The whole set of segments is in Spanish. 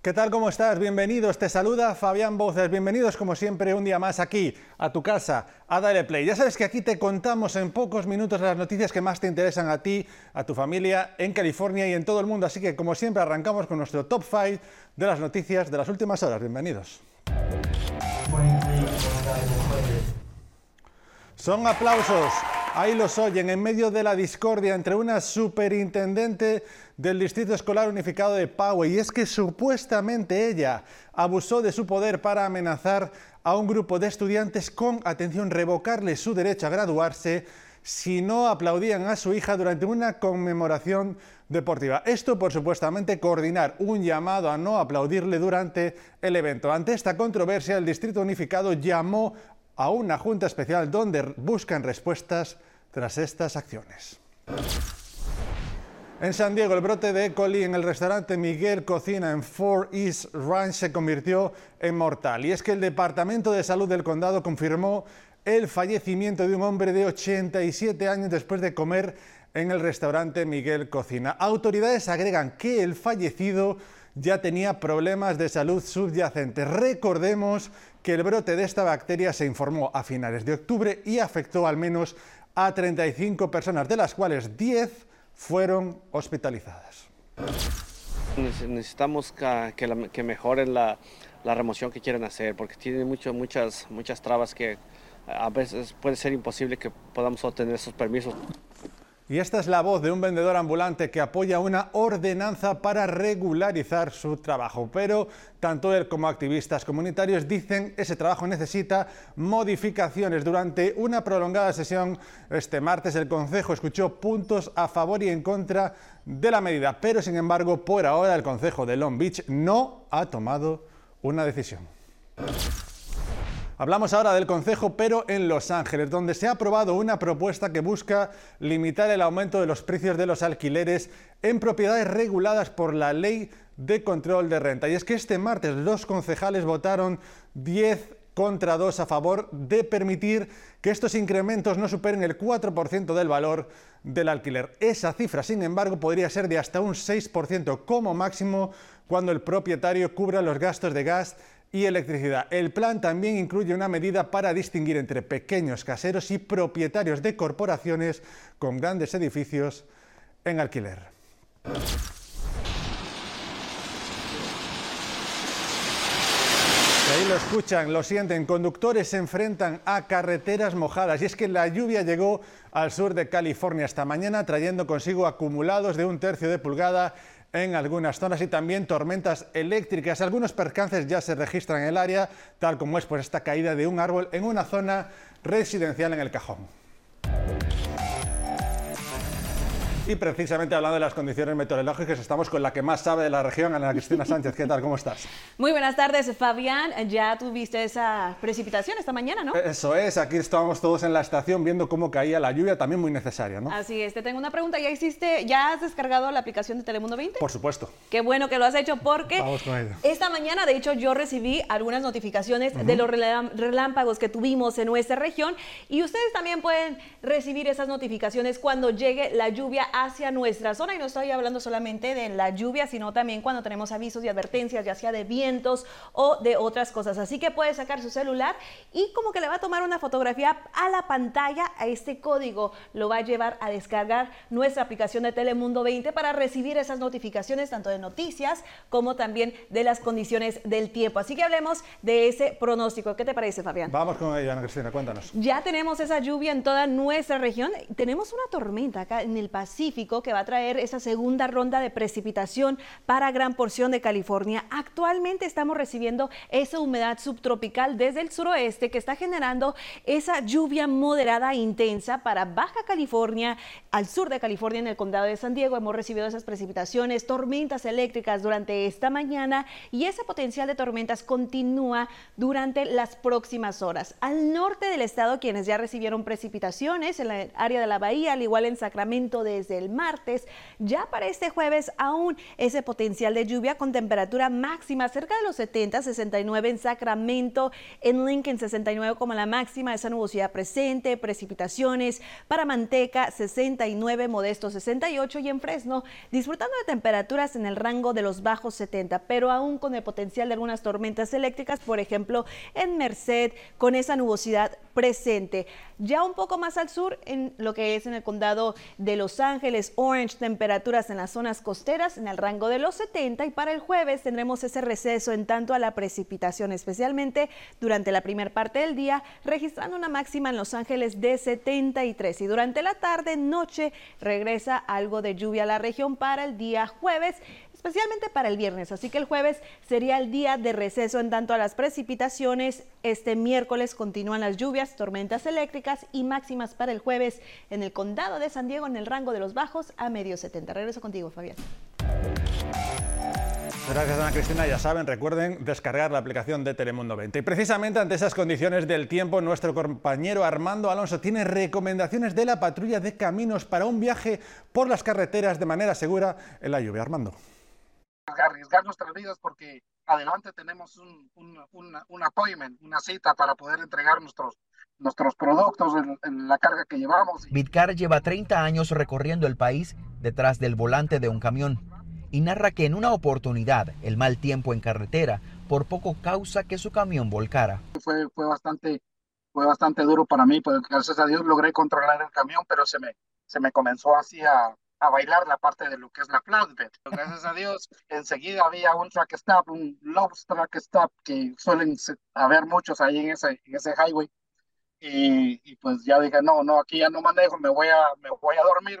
¿Qué tal? ¿Cómo estás? Bienvenidos. Te saluda Fabián Boces. Bienvenidos como siempre un día más aquí, a tu casa, a Dale Play. Ya sabes que aquí te contamos en pocos minutos las noticias que más te interesan a ti, a tu familia, en California y en todo el mundo. Así que como siempre arrancamos con nuestro top 5 de las noticias de las últimas horas. Bienvenidos. Son aplausos Ahí los oyen, en medio de la discordia entre una superintendente del Distrito Escolar Unificado de Poway, y es que supuestamente ella abusó de su poder para amenazar a un grupo de estudiantes con, atención, revocarle su derecho a graduarse si no aplaudían a su hija durante una conmemoración deportiva. Esto por supuestamente coordinar un llamado a no aplaudirle durante el evento. Ante esta controversia, el Distrito Unificado llamó a una junta especial donde buscan respuestas tras estas acciones. En San Diego, el brote de E. coli en el restaurante Miguel Cocina en Fort East Ranch se convirtió en mortal. Y es que el Departamento de Salud del condado confirmó el fallecimiento de un hombre de 87 años después de comer en el restaurante Miguel Cocina. Autoridades agregan que el fallecido ya tenía problemas de salud subyacentes. Recordemos que el brote de esta bacteria se informó a finales de octubre y afectó al menos a 35 personas, de las cuales 10 fueron hospitalizadas. Necesitamos que, mejoren la, remoción que quieren hacer, porque tienen muchas, muchas trabas que a veces puede ser imposible que podamos obtener esos permisos. Y esta es la voz de un vendedor ambulante que apoya una ordenanza para regularizar su trabajo. Pero tanto él como activistas comunitarios dicen que ese trabajo necesita modificaciones. Durante una prolongada sesión este martes el Consejo escuchó puntos a favor y en contra de la medida. Pero sin embargo, por ahora el Consejo de Long Beach no ha tomado una decisión. Hablamos ahora del Consejo, pero en Los Ángeles, donde se ha aprobado una propuesta que busca limitar el aumento de los precios de los alquileres en propiedades reguladas por la ley de control de renta. Y es que este martes los concejales votaron 10 contra 2 a favor de permitir que estos incrementos no superen el 4% del valor del alquiler. Esa cifra, sin embargo, podría ser de hasta un 6% como máximo cuando el propietario cubra los gastos de gas y electricidad. El plan también incluye una medida para distinguir entre pequeños caseros y propietarios de corporaciones con grandes edificios en alquiler. Ahí lo escuchan, lo sienten, conductores se enfrentan a carreteras mojadas y es que la lluvia llegó al sur de California esta mañana trayendo consigo acumulados de un tercio de pulgada en algunas zonas y también tormentas eléctricas. Algunos percances ya se registran en el área, tal como es pues, esta caída de un árbol en una zona residencial en el cajón. Y precisamente hablando de las condiciones meteorológicas, estamos con la que más sabe de la región, Ana Cristina Sánchez. ¿Qué tal? ¿Cómo estás? Muy buenas tardes, Fabián. Ya tuviste esa precipitación esta mañana, ¿no? Eso es, aquí estábamos todos en la estación viendo cómo caía la lluvia, también muy necesaria, ¿no? Así es, te tengo una pregunta. ¿Ya hiciste, ya has descargado la aplicación de Telemundo 20? Por supuesto. Qué bueno que lo has hecho porque Vamos con ello. esta mañana, de hecho, yo recibí algunas notificaciones de los relámpagos que tuvimos en nuestra región y ustedes también pueden recibir esas notificaciones cuando llegue la lluvia hacia nuestras zona y no estoy hablando solamente de la lluvia, sino también cuando tenemos avisos y advertencias, ya sea de vientos o de otras cosas. Así que puede sacar su celular y como que le va a tomar una fotografía a la pantalla a este código. Lo va a llevar a descargar nuestra aplicación de Telemundo 20 para recibir esas notificaciones tanto de noticias como también de las condiciones del tiempo. Así que hablemos de ese pronóstico. ¿Qué te parece, Fabián? Vamos con ella, Ana Cristina, cuéntanos. Ya tenemos esa lluvia en toda nuestra región. Tenemos una tormenta acá en el Pacífico que va a traer esa segunda ronda de precipitación para gran porción de California. Actualmente estamos recibiendo esa humedad subtropical desde el suroeste que está generando esa lluvia moderada e intensa para Baja California, al sur de California, en el condado de San Diego. Hemos recibido esas precipitaciones, tormentas eléctricas durante esta mañana y ese potencial de tormentas continúa durante las próximas horas. Al norte del estado, quienes ya recibieron precipitaciones en la área de la bahía, al igual en Sacramento desde el martes. Ya para este jueves aún ese potencial de lluvia con temperatura máxima cerca de los 70, 69 en Sacramento, en Lincoln 69 como la máxima, esa nubosidad presente, precipitaciones para Manteca 69, Modesto 68 y en Fresno disfrutando de temperaturas en el rango de los bajos 70, pero aún con el potencial de algunas tormentas eléctricas, por ejemplo en Merced con esa nubosidad presente. Ya un poco más al sur, en lo que es en el condado de Los Ángeles, Orange, temperaturas en las zonas costeras en el rango de los 70 y para el jueves tendremos ese receso en tanto a la precipitación, especialmente durante la primera parte del día, registrando una máxima en Los Ángeles de 73 y durante la tarde, noche, regresa algo de lluvia a la región para el día jueves especialmente para el viernes. Así que el jueves sería el día de receso en tanto a las precipitaciones. Este miércoles continúan las lluvias, tormentas eléctricas y máximas para el jueves en el condado de San Diego en el rango de los bajos a medio 70. Regreso contigo, Fabián. Gracias, Ana Cristina. Ya saben, recuerden descargar la aplicación de Telemundo 20. Y precisamente ante esas condiciones del tiempo, nuestro compañero Armando Alonso tiene recomendaciones de la patrulla de caminos para un viaje por las carreteras de manera segura en la lluvia. Armando arriesgar nuestras vidas porque adelante tenemos un, un, appointment, una cita para poder entregar nuestros, nuestros productos en, la carga que llevamos. Vidcar lleva 30 años recorriendo el país detrás del volante de un camión y narra que en una oportunidad el mal tiempo en carretera por poco causa que su camión volcara. Fue, fue, bastante, fue bastante duro para mí, pues gracias a Dios logré controlar el camión, pero se me, se me comenzó así a, a bailar la parte de lo que es la flatbed. Gracias a Dios, enseguida había un track stop, un low track stop, que suelen haber muchos ahí en ese, en ese highway. Y, y, pues ya dije, no, no, aquí ya no manejo, me voy a, me voy a dormir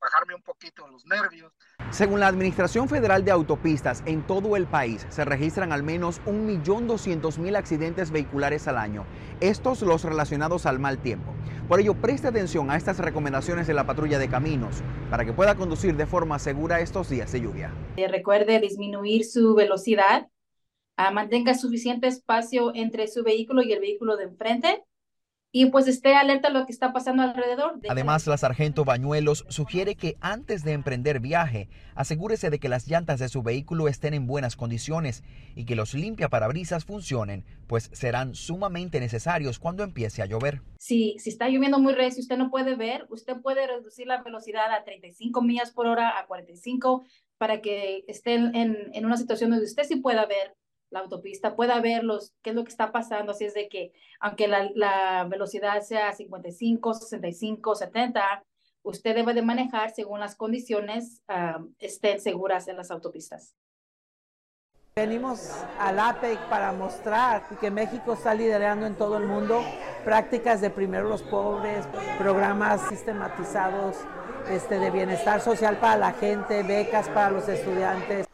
bajarme un poquito los nervios. Según la Administración Federal de Autopistas, en todo el país se registran al menos 1.200.000 accidentes vehiculares al año, estos los relacionados al mal tiempo. Por ello, preste atención a estas recomendaciones de la patrulla de caminos para que pueda conducir de forma segura estos días de lluvia. Recuerde disminuir su velocidad, ah, mantenga suficiente espacio entre su vehículo y el vehículo de enfrente y pues esté alerta a lo que está pasando alrededor. Además, la sargento Bañuelos sugiere que antes de emprender viaje, asegúrese de que las llantas de su vehículo estén en buenas condiciones y que los limpiaparabrisas funcionen, pues serán sumamente necesarios cuando empiece a llover. Si, si está lloviendo muy recio y usted no puede ver, usted puede reducir la velocidad a 35 millas por hora, a 45, para que esté en, en una situación donde usted sí pueda ver la autopista, pueda ver los, qué es lo que está pasando. Así es de que, aunque la, velocidad sea 55, 65, 70, usted debe de manejar según las condiciones estén seguras en las autopistas. Venimos al APEC para mostrar que México está liderando en todo el mundo prácticas de primero los pobres, programas sistematizados este, de bienestar social para la gente, becas para los estudiantes.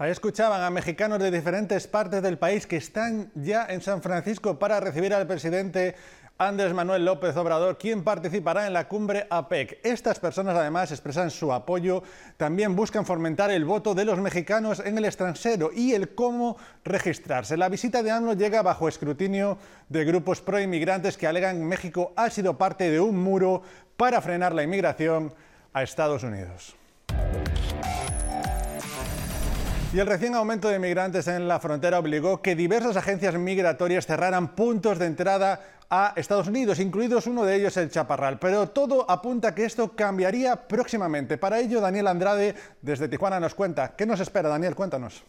Ahí escuchaban a mexicanos de diferentes partes del país que están ya en San Francisco para recibir al presidente Andrés Manuel López Obrador, quien participará en la cumbre APEC. Estas personas además expresan su apoyo, también buscan fomentar el voto de los mexicanos en el extranjero y el cómo registrarse. La visita de AMLO llega bajo escrutinio de grupos pro-inmigrantes que alegan México ha sido parte de un muro para frenar la inmigración a Estados Unidos. Y el recién aumento de migrantes en la frontera obligó que diversas agencias migratorias cerraran puntos de entrada a Estados Unidos, incluidos uno de ellos el Chaparral. Pero todo apunta a que esto cambiaría próximamente. Para ello, Daniel Andrade desde Tijuana nos cuenta. ¿Qué nos espera, Daniel? Cuéntanos.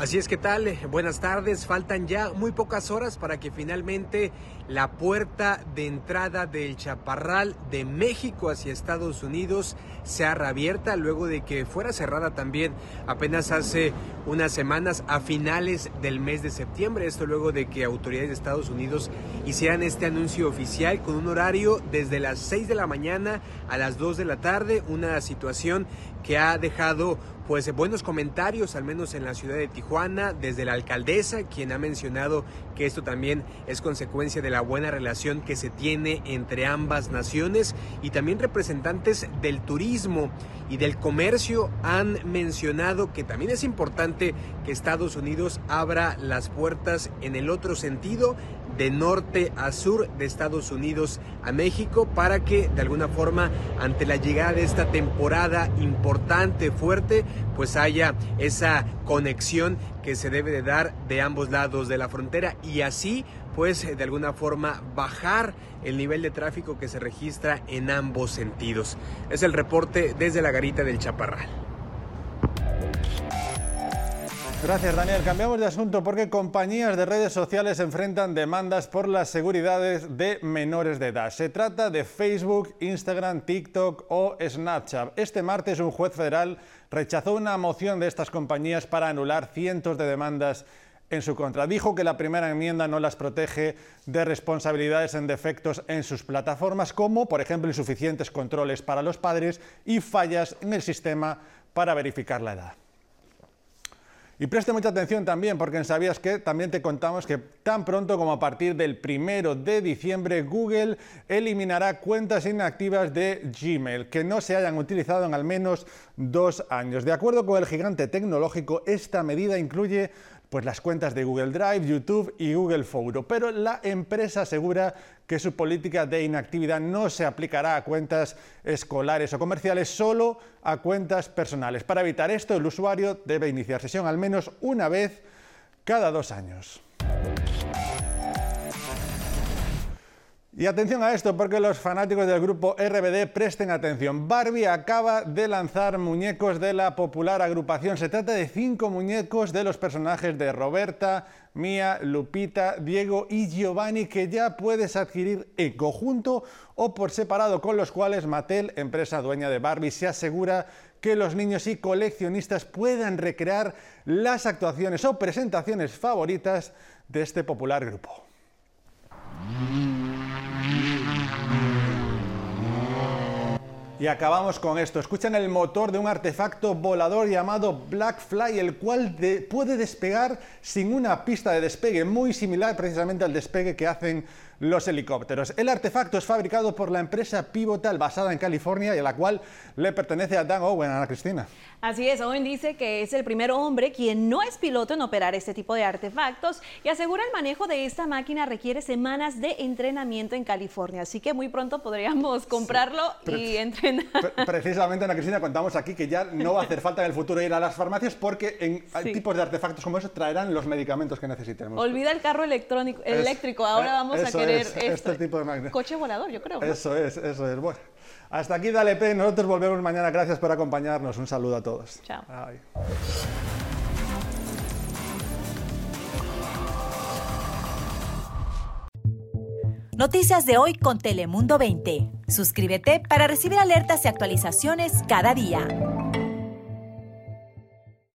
Así es que tal, buenas tardes, faltan ya muy pocas horas para que finalmente la puerta de entrada del Chaparral de México hacia Estados Unidos sea reabierta luego de que fuera cerrada también apenas hace unas semanas a finales del mes de septiembre, esto luego de que autoridades de Estados Unidos hicieran este anuncio oficial con un horario desde las 6 de la mañana a las 2 de la tarde, una situación que ha dejado pues buenos comentarios, al menos en la ciudad de Tijuana, desde la alcaldesa, quien ha mencionado que esto también es consecuencia de la buena relación que se tiene entre ambas naciones y también representantes del turismo y del comercio han mencionado que también es importante que Estados Unidos abra las puertas en el otro sentido de norte a sur de Estados Unidos a México para que de alguna forma ante la llegada de esta temporada importante, fuerte, pues haya esa conexión que se debe de dar de ambos lados de la frontera y así pues de alguna forma bajar el nivel de tráfico que se registra en ambos sentidos. Es el reporte desde la garita del Chaparral. Gracias, Daniel. Cambiamos de asunto porque compañías de redes sociales enfrentan demandas por las seguridades de menores de edad. Se trata de Facebook, Instagram, TikTok o Snapchat. Este martes un juez federal rechazó una moción de estas compañías para anular cientos de demandas en su contra. Dijo que la primera enmienda no las protege de responsabilidades en defectos en sus plataformas, como por ejemplo insuficientes controles para los padres y fallas en el sistema para verificar la edad. Y preste mucha atención también, porque en Sabías que también te contamos que tan pronto como a partir del primero de diciembre, Google eliminará cuentas inactivas de Gmail que no se hayan utilizado en al menos dos años. De acuerdo con el gigante tecnológico, esta medida incluye pues las cuentas de Google Drive, YouTube y Google Photo. Pero la empresa asegura que su política de inactividad no se aplicará a cuentas escolares o comerciales, solo a cuentas personales. Para evitar esto, el usuario debe iniciar sesión al menos una vez cada dos años. Y atención a esto porque los fanáticos del grupo RBD presten atención. Barbie acaba de lanzar muñecos de la popular agrupación. Se trata de cinco muñecos de los personajes de Roberta, Mía, Lupita, Diego y Giovanni que ya puedes adquirir en conjunto o por separado, con los cuales Mattel, empresa dueña de Barbie, se asegura que los niños y coleccionistas puedan recrear las actuaciones o presentaciones favoritas de este popular grupo. Y acabamos con esto. Escuchan el motor de un artefacto volador llamado Blackfly, el cual puede despegar sin una pista de despegue, muy similar precisamente al despegue que hacen los helicópteros. El artefacto es fabricado por la empresa Pivotal basada en California y a la cual le pertenece a Dan Owen, Ana Cristina. Así es, Owen dice que es el primer hombre quien no es piloto en operar este tipo de artefactos y asegura el manejo de esta máquina requiere semanas de entrenamiento en California, así que muy pronto podríamos comprarlo y entrenar. Precisamente, Ana Cristina, contamos aquí que ya no va a hacer falta en el futuro ir a las farmacias porque en tipos de artefactos como eso traerán los medicamentos que necesitemos. Olvida el carro electrónico, eléctrico, ahora vamos a querer este tipo de máquina. Coche volador, yo creo. Eso es, eso es. Bueno, hasta aquí Dale P. Nosotros volvemos mañana. Gracias por acompañarnos. Un saludo a todos. Chao. Noticias de hoy con Telemundo 20. Suscríbete para recibir alertas y actualizaciones cada día.